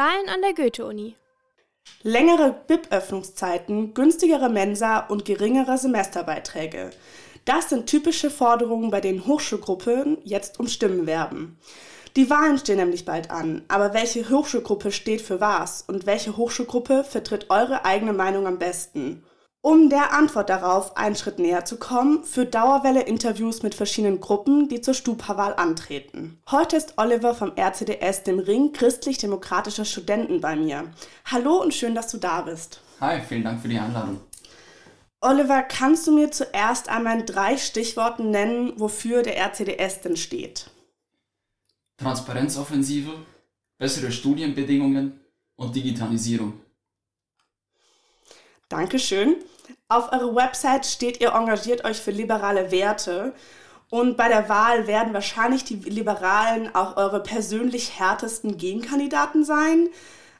Wahlen an der Goethe-Uni. Längere BIP-Öffnungszeiten, günstigere Mensa und geringere Semesterbeiträge. Das sind typische Forderungen, bei denen Hochschulgruppen jetzt um Stimmen werben. Die Wahlen stehen nämlich bald an, aber welche Hochschulgruppe steht für was und welche Hochschulgruppe vertritt eure eigene Meinung am besten? Um der Antwort darauf einen Schritt näher zu kommen, führt Dauerwelle Interviews mit verschiedenen Gruppen, die zur Stupa-Wahl antreten. Heute ist Oliver vom RCDS, dem Ring christlich-demokratischer Studenten, bei mir. Hallo und schön, dass du da bist. Hi, vielen Dank für die Einladung. Oliver, kannst du mir zuerst einmal in drei Stichworten nennen, wofür der RCDS denn steht? Transparenzoffensive, bessere Studienbedingungen und Digitalisierung. Dankeschön. Auf eurer Website steht, ihr engagiert euch für liberale Werte. Und bei der Wahl werden wahrscheinlich die Liberalen auch eure persönlich härtesten Gegenkandidaten sein.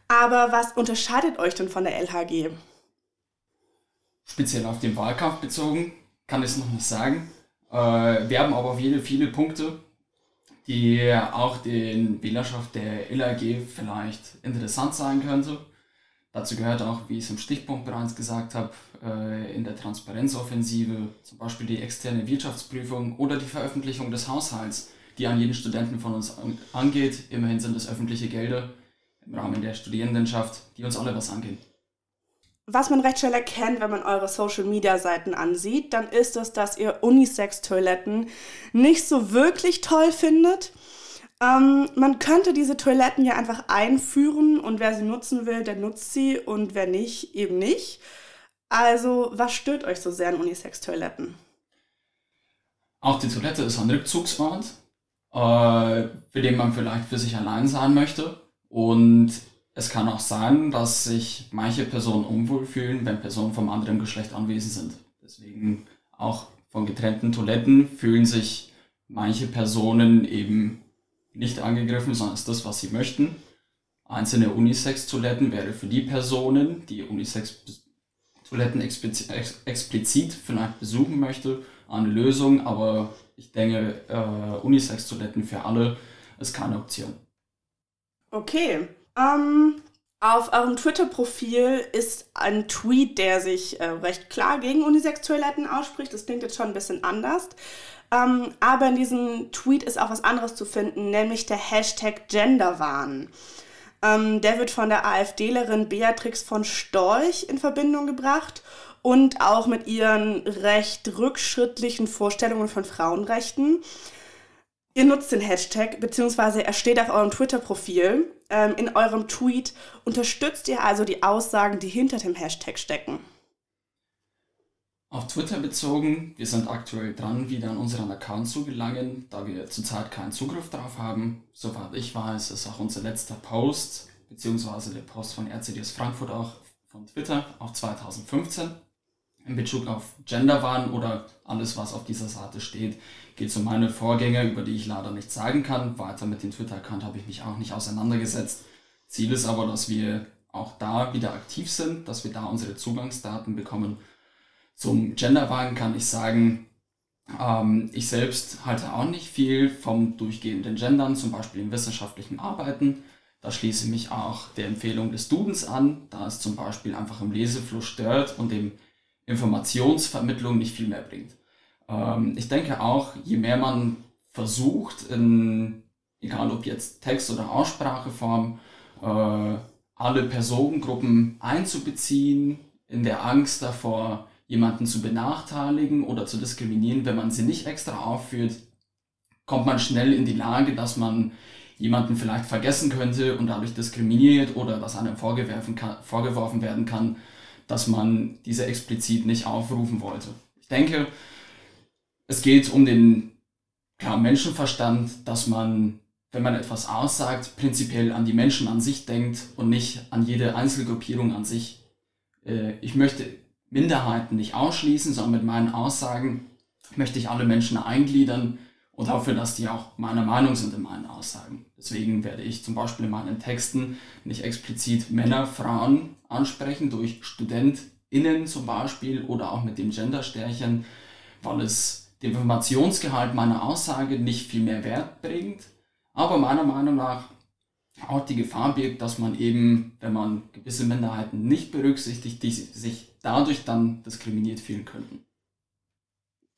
Aber was unterscheidet euch denn von der LHG? Speziell auf den Wahlkampf bezogen kann ich es noch nicht sagen. Äh, wir haben aber viele, viele Punkte, die auch den Wählerschaft der LHG vielleicht interessant sein könnte. Dazu gehört auch, wie ich es im Stichpunkt bereits gesagt habe, äh, in der Transparenzoffensive zum Beispiel die externe Wirtschaftsprüfung oder die Veröffentlichung des Haushalts, die an jeden Studenten von uns angeht. Immerhin sind es öffentliche Gelder im Rahmen der Studierendenschaft, die uns alle was angehen. Was man recht schnell erkennt, wenn man eure Social-Media-Seiten ansieht, dann ist es, dass ihr Unisex-Toiletten nicht so wirklich toll findet. Ähm, man könnte diese Toiletten ja einfach einführen und wer sie nutzen will, der nutzt sie und wer nicht, eben nicht. Also, was stört euch so sehr an Unisex-Toiletten? Auch die Toilette ist ein Rückzugsort, äh, für den man vielleicht für sich allein sein möchte. Und es kann auch sein, dass sich manche Personen unwohl fühlen, wenn Personen vom anderen Geschlecht anwesend sind. Deswegen auch von getrennten Toiletten fühlen sich manche Personen eben nicht angegriffen, sondern ist das, was sie möchten. Einzelne Unisex-Toiletten wäre für die Personen, die Unisex-Toiletten explizit vielleicht besuchen möchte, eine Lösung, aber ich denke, äh, Unisex-Toiletten für alle ist keine Option. Okay. Ähm, auf eurem Twitter-Profil ist ein Tweet, der sich äh, recht klar gegen Unisex-Toiletten ausspricht. Das klingt jetzt schon ein bisschen anders. Ähm, aber in diesem Tweet ist auch was anderes zu finden, nämlich der Hashtag Genderwahn. Ähm, der wird von der AfDlerin Beatrix von Storch in Verbindung gebracht und auch mit ihren recht rückschrittlichen Vorstellungen von Frauenrechten. Ihr nutzt den Hashtag, beziehungsweise er steht auf eurem Twitter-Profil. Ähm, in eurem Tweet unterstützt ihr also die Aussagen, die hinter dem Hashtag stecken. Auf Twitter bezogen, wir sind aktuell dran, wieder an unseren Account zu gelangen, da wir zurzeit keinen Zugriff darauf haben. Soweit ich weiß, ist auch unser letzter Post, beziehungsweise der Post von RCDS Frankfurt auch von Twitter, auch 2015. In Bezug auf Genderwahn oder alles, was auf dieser Seite steht, geht es um meine Vorgänge, über die ich leider nichts sagen kann. Weiter mit dem Twitter-Account habe ich mich auch nicht auseinandergesetzt. Ziel ist aber, dass wir auch da wieder aktiv sind, dass wir da unsere Zugangsdaten bekommen zum Genderwagen kann ich sagen, ähm, ich selbst halte auch nicht viel vom durchgehenden Gendern, zum Beispiel in wissenschaftlichen Arbeiten. Da schließe ich mich auch der Empfehlung des Dudens an, da es zum Beispiel einfach im Lesefluss stört und dem Informationsvermittlung nicht viel mehr bringt. Ähm, ich denke auch, je mehr man versucht, in, egal ob jetzt Text- oder Ausspracheform, äh, alle Personengruppen einzubeziehen, in der Angst davor, jemanden zu benachteiligen oder zu diskriminieren, wenn man sie nicht extra aufführt, kommt man schnell in die Lage, dass man jemanden vielleicht vergessen könnte und dadurch diskriminiert oder was einem vorgeworfen, vorgeworfen werden kann, dass man diese explizit nicht aufrufen wollte. Ich denke, es geht um den klar, Menschenverstand, dass man, wenn man etwas aussagt, prinzipiell an die Menschen an sich denkt und nicht an jede Einzelgruppierung an sich. Äh, ich möchte Minderheiten nicht ausschließen, sondern mit meinen Aussagen möchte ich alle Menschen eingliedern und hoffe, dass die auch meiner Meinung sind in meinen Aussagen. Deswegen werde ich zum Beispiel in meinen Texten nicht explizit Männer, Frauen ansprechen, durch StudentInnen zum Beispiel oder auch mit dem Gendersternchen, weil es dem Informationsgehalt meiner Aussage nicht viel mehr Wert bringt. Aber meiner Meinung nach auch die Gefahr birgt, dass man eben, wenn man gewisse Minderheiten nicht berücksichtigt, die sich dadurch dann diskriminiert fühlen könnten.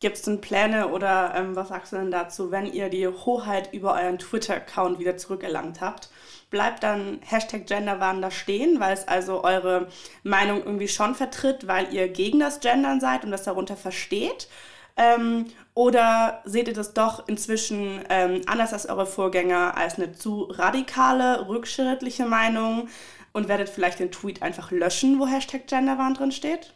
Gibt es denn Pläne oder ähm, was sagst du denn dazu, wenn ihr die Hoheit über euren Twitter-Account wieder zurückerlangt habt? Bleibt dann Hashtag Genderwahn da stehen, weil es also eure Meinung irgendwie schon vertritt, weil ihr gegen das Gendern seid und das darunter versteht? Ähm, oder seht ihr das doch inzwischen ähm, anders als eure Vorgänger als eine zu radikale, rückschrittliche Meinung und werdet vielleicht den Tweet einfach löschen, wo Hashtag Genderwahn drin steht?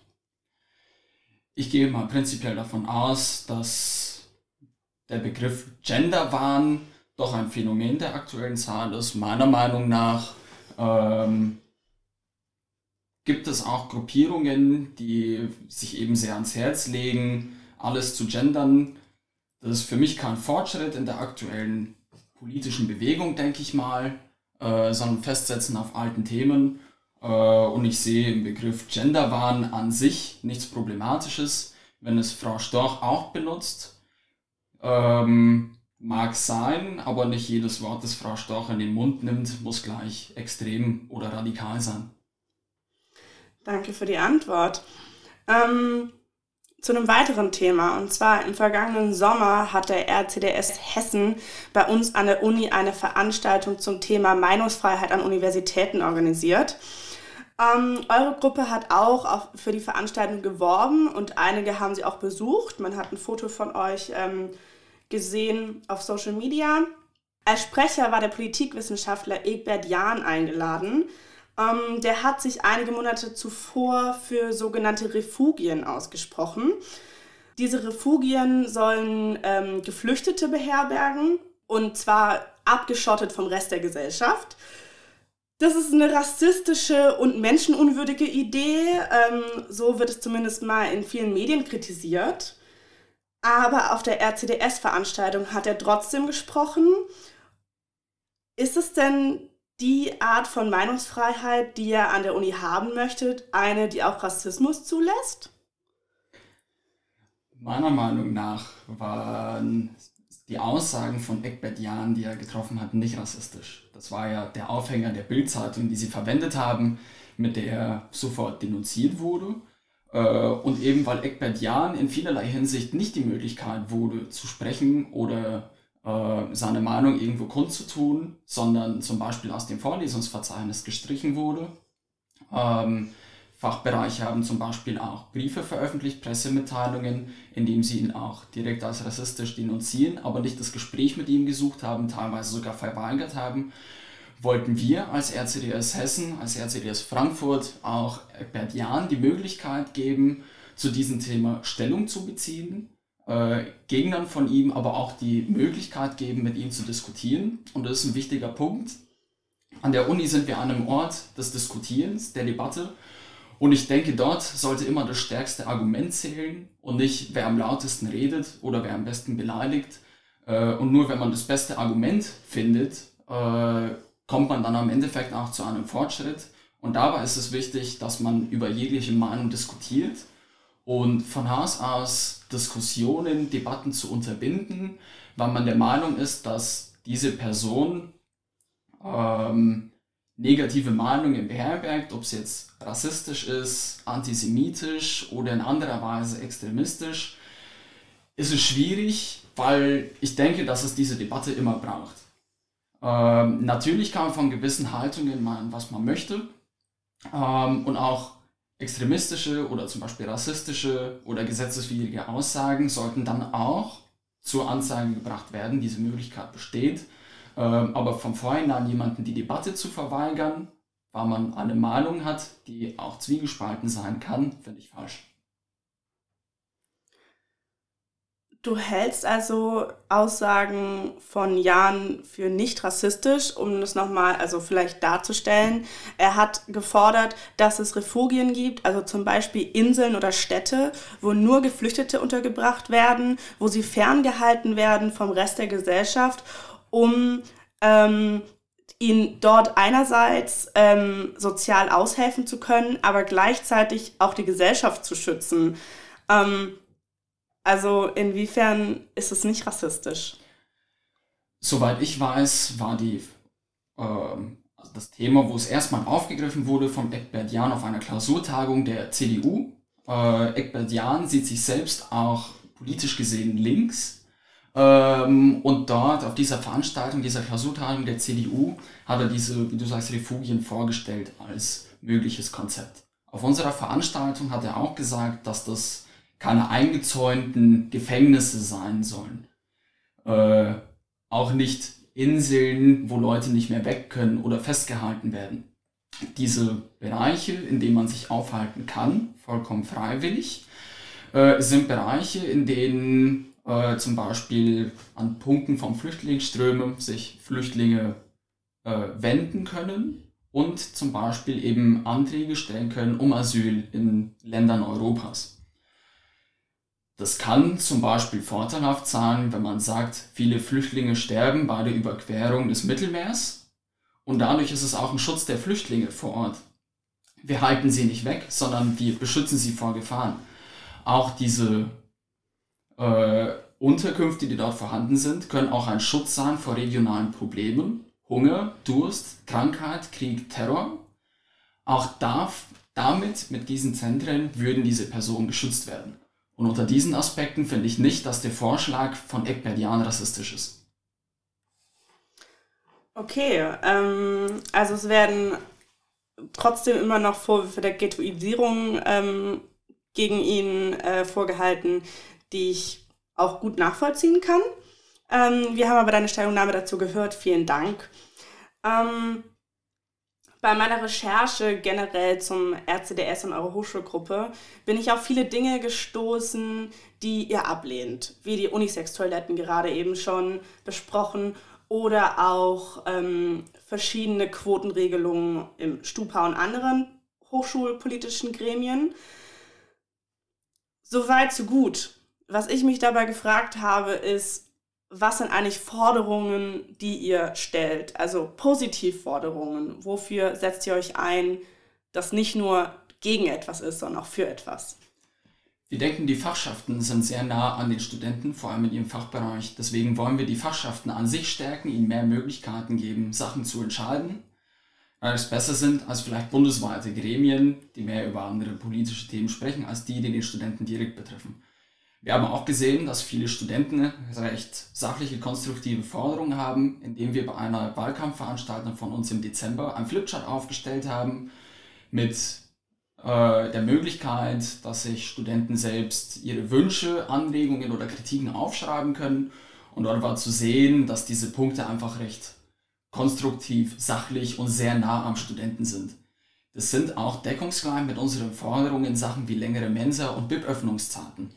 Ich gehe mal prinzipiell davon aus, dass der Begriff Genderwahn doch ein Phänomen der aktuellen Zeit ist. Meiner Meinung nach ähm, gibt es auch Gruppierungen, die sich eben sehr ans Herz legen, alles zu gendern. Das ist für mich kein Fortschritt in der aktuellen politischen Bewegung, denke ich mal, äh, sondern Festsetzen auf alten Themen. Äh, und ich sehe im Begriff Genderwahn an sich nichts Problematisches, wenn es Frau Storch auch benutzt. Ähm, mag sein, aber nicht jedes Wort, das Frau Storch in den Mund nimmt, muss gleich extrem oder radikal sein. Danke für die Antwort. Ähm, zu einem weiteren Thema. Und zwar im vergangenen Sommer hat der RCDS Hessen bei uns an der Uni eine Veranstaltung zum Thema Meinungsfreiheit an Universitäten organisiert. Ähm, eure Gruppe hat auch auf, für die Veranstaltung geworben und einige haben sie auch besucht. Man hat ein Foto von euch ähm, gesehen auf Social Media. Als Sprecher war der Politikwissenschaftler Egbert Jahn eingeladen. Ähm, der hat sich einige Monate zuvor für sogenannte Refugien ausgesprochen. Diese Refugien sollen ähm, Geflüchtete beherbergen und zwar abgeschottet vom Rest der Gesellschaft. Das ist eine rassistische und menschenunwürdige Idee. Ähm, so wird es zumindest mal in vielen Medien kritisiert. Aber auf der RCDS-Veranstaltung hat er trotzdem gesprochen. Ist es denn die Art von Meinungsfreiheit, die ihr an der Uni haben möchtet, eine, die auch Rassismus zulässt? Meiner Meinung nach waren die Aussagen von Eckbert Jahn, die er getroffen hat, nicht rassistisch. Das war ja der Aufhänger der Bildzeitung, die sie verwendet haben, mit der er sofort denunziert wurde. Äh, und eben weil Eckbert Jahn in vielerlei Hinsicht nicht die Möglichkeit wurde zu sprechen oder äh, seine Meinung irgendwo kundzutun, sondern zum Beispiel aus dem Vorlesungsverzeichnis gestrichen wurde. Ähm, Fachbereiche haben zum Beispiel auch Briefe veröffentlicht, Pressemitteilungen, in denen sie ihn auch direkt als rassistisch denunzieren, aber nicht das Gespräch mit ihm gesucht haben, teilweise sogar verweigert haben. Wollten wir als RCDS Hessen, als RCDS Frankfurt auch Bert Jahn die Möglichkeit geben, zu diesem Thema Stellung zu beziehen äh, Gegnern von ihm aber auch die Möglichkeit geben, mit ihm zu diskutieren. Und das ist ein wichtiger Punkt. An der Uni sind wir an einem Ort des Diskutierens, der Debatte. Und ich denke, dort sollte immer das stärkste Argument zählen und nicht, wer am lautesten redet oder wer am besten beleidigt. Äh, und nur wenn man das beste Argument findet, äh, kommt man dann am Endeffekt auch zu einem Fortschritt. Und dabei ist es wichtig, dass man über jegliche Meinung diskutiert und von Haus aus Diskussionen, Debatten zu unterbinden, weil man der Meinung ist, dass diese Person ähm, negative Meinungen beherbergt, ob es jetzt rassistisch ist, antisemitisch oder in anderer Weise extremistisch, ist es schwierig, weil ich denke, dass es diese Debatte immer braucht. Ähm, natürlich kann man von gewissen Haltungen meinen, was man möchte ähm, und auch extremistische oder zum Beispiel rassistische oder gesetzeswidrige Aussagen sollten dann auch zur Anzeige gebracht werden. Diese Möglichkeit besteht. Ähm, aber von vornherein jemanden die Debatte zu verweigern, weil man eine Meinung hat, die auch zwiegespalten sein kann, finde ich falsch. Du hältst also Aussagen von Jan für nicht rassistisch, um das nochmal, also vielleicht darzustellen. Er hat gefordert, dass es Refugien gibt, also zum Beispiel Inseln oder Städte, wo nur Geflüchtete untergebracht werden, wo sie ferngehalten werden vom Rest der Gesellschaft, um ähm, ihnen dort einerseits ähm, sozial aushelfen zu können, aber gleichzeitig auch die Gesellschaft zu schützen. Ähm, also inwiefern ist es nicht rassistisch? Soweit ich weiß, war die ähm, also das Thema, wo es erstmal aufgegriffen wurde von Eckbert Jahn auf einer Klausurtagung der CDU. Äh, Eckbert Jahn sieht sich selbst auch politisch gesehen links. Ähm, und dort auf dieser Veranstaltung, dieser Klausurtagung der CDU, hat er diese, wie du sagst, Refugien vorgestellt als mögliches Konzept. Auf unserer Veranstaltung hat er auch gesagt, dass das keine eingezäunten Gefängnisse sein sollen. Äh, auch nicht Inseln, wo Leute nicht mehr weg können oder festgehalten werden. Diese Bereiche, in denen man sich aufhalten kann, vollkommen freiwillig, äh, sind Bereiche, in denen äh, zum Beispiel an Punkten von Flüchtlingsströmen sich Flüchtlinge äh, wenden können und zum Beispiel eben Anträge stellen können um Asyl in Ländern Europas. Das kann zum Beispiel vorteilhaft sein, wenn man sagt, viele Flüchtlinge sterben bei der Überquerung des Mittelmeers und dadurch ist es auch ein Schutz der Flüchtlinge vor Ort. Wir halten sie nicht weg, sondern wir beschützen sie vor Gefahren. Auch diese äh, Unterkünfte, die dort vorhanden sind, können auch ein Schutz sein vor regionalen Problemen. Hunger, Durst, Krankheit, Krieg, Terror. Auch darf, damit, mit diesen Zentren, würden diese Personen geschützt werden. Und unter diesen Aspekten finde ich nicht, dass der Vorschlag von Ekberdian rassistisch ist. Okay, ähm, also es werden trotzdem immer noch Vorwürfe der Ghettoisierung ähm, gegen ihn äh, vorgehalten, die ich auch gut nachvollziehen kann. Ähm, wir haben aber deine Stellungnahme dazu gehört. Vielen Dank. Ähm, bei meiner Recherche generell zum RCDS und eurer Hochschulgruppe bin ich auf viele Dinge gestoßen, die ihr ablehnt, wie die Unisex-Toiletten gerade eben schon besprochen oder auch ähm, verschiedene Quotenregelungen im Stupa und anderen hochschulpolitischen Gremien. Soweit, so gut. Was ich mich dabei gefragt habe, ist, was sind eigentlich Forderungen, die ihr stellt? Also Positivforderungen. Wofür setzt ihr euch ein, das nicht nur gegen etwas ist, sondern auch für etwas? Wir denken, die Fachschaften sind sehr nah an den Studenten, vor allem in ihrem Fachbereich. Deswegen wollen wir die Fachschaften an sich stärken, ihnen mehr Möglichkeiten geben, Sachen zu entscheiden, weil es besser sind als vielleicht bundesweite Gremien, die mehr über andere politische Themen sprechen, als die, die den Studenten direkt betreffen. Wir haben auch gesehen, dass viele Studenten recht sachliche, konstruktive Forderungen haben, indem wir bei einer Wahlkampfveranstaltung von uns im Dezember ein Flipchart aufgestellt haben mit äh, der Möglichkeit, dass sich Studenten selbst ihre Wünsche, Anregungen oder Kritiken aufschreiben können. Und dort war zu sehen, dass diese Punkte einfach recht konstruktiv, sachlich und sehr nah am Studenten sind. Das sind auch deckungsgleich mit unseren Forderungen in Sachen wie längere Mensa- und BIP-Öffnungszeiten.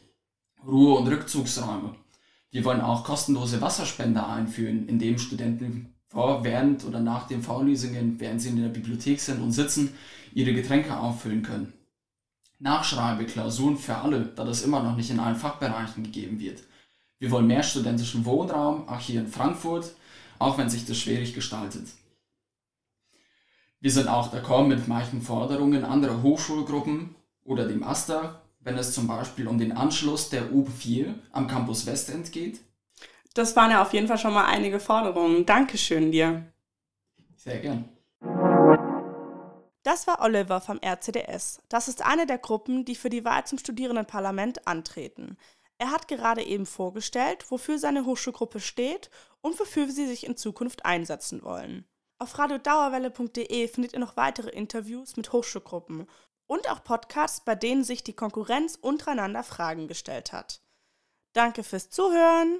Ruhe- und Rückzugsräume. Wir wollen auch kostenlose Wasserspender einführen, indem Studenten vor, während oder nach den Vorlesungen, während sie in der Bibliothek sind und sitzen, ihre Getränke auffüllen können. Nachschreibeklausuren für alle, da das immer noch nicht in allen Fachbereichen gegeben wird. Wir wollen mehr studentischen Wohnraum, auch hier in Frankfurt, auch wenn sich das schwierig gestaltet. Wir sind auch d'accord mit manchen Forderungen anderer Hochschulgruppen oder dem AStA, wenn es zum Beispiel um den Anschluss der U4 am Campus Westend geht? Das waren ja auf jeden Fall schon mal einige Forderungen. Dankeschön dir. Sehr gern. Das war Oliver vom RCDS. Das ist eine der Gruppen, die für die Wahl zum Studierendenparlament antreten. Er hat gerade eben vorgestellt, wofür seine Hochschulgruppe steht und wofür sie sich in Zukunft einsetzen wollen. Auf radiodauerwelle.de findet ihr noch weitere Interviews mit Hochschulgruppen und auch Podcasts, bei denen sich die Konkurrenz untereinander Fragen gestellt hat. Danke fürs Zuhören!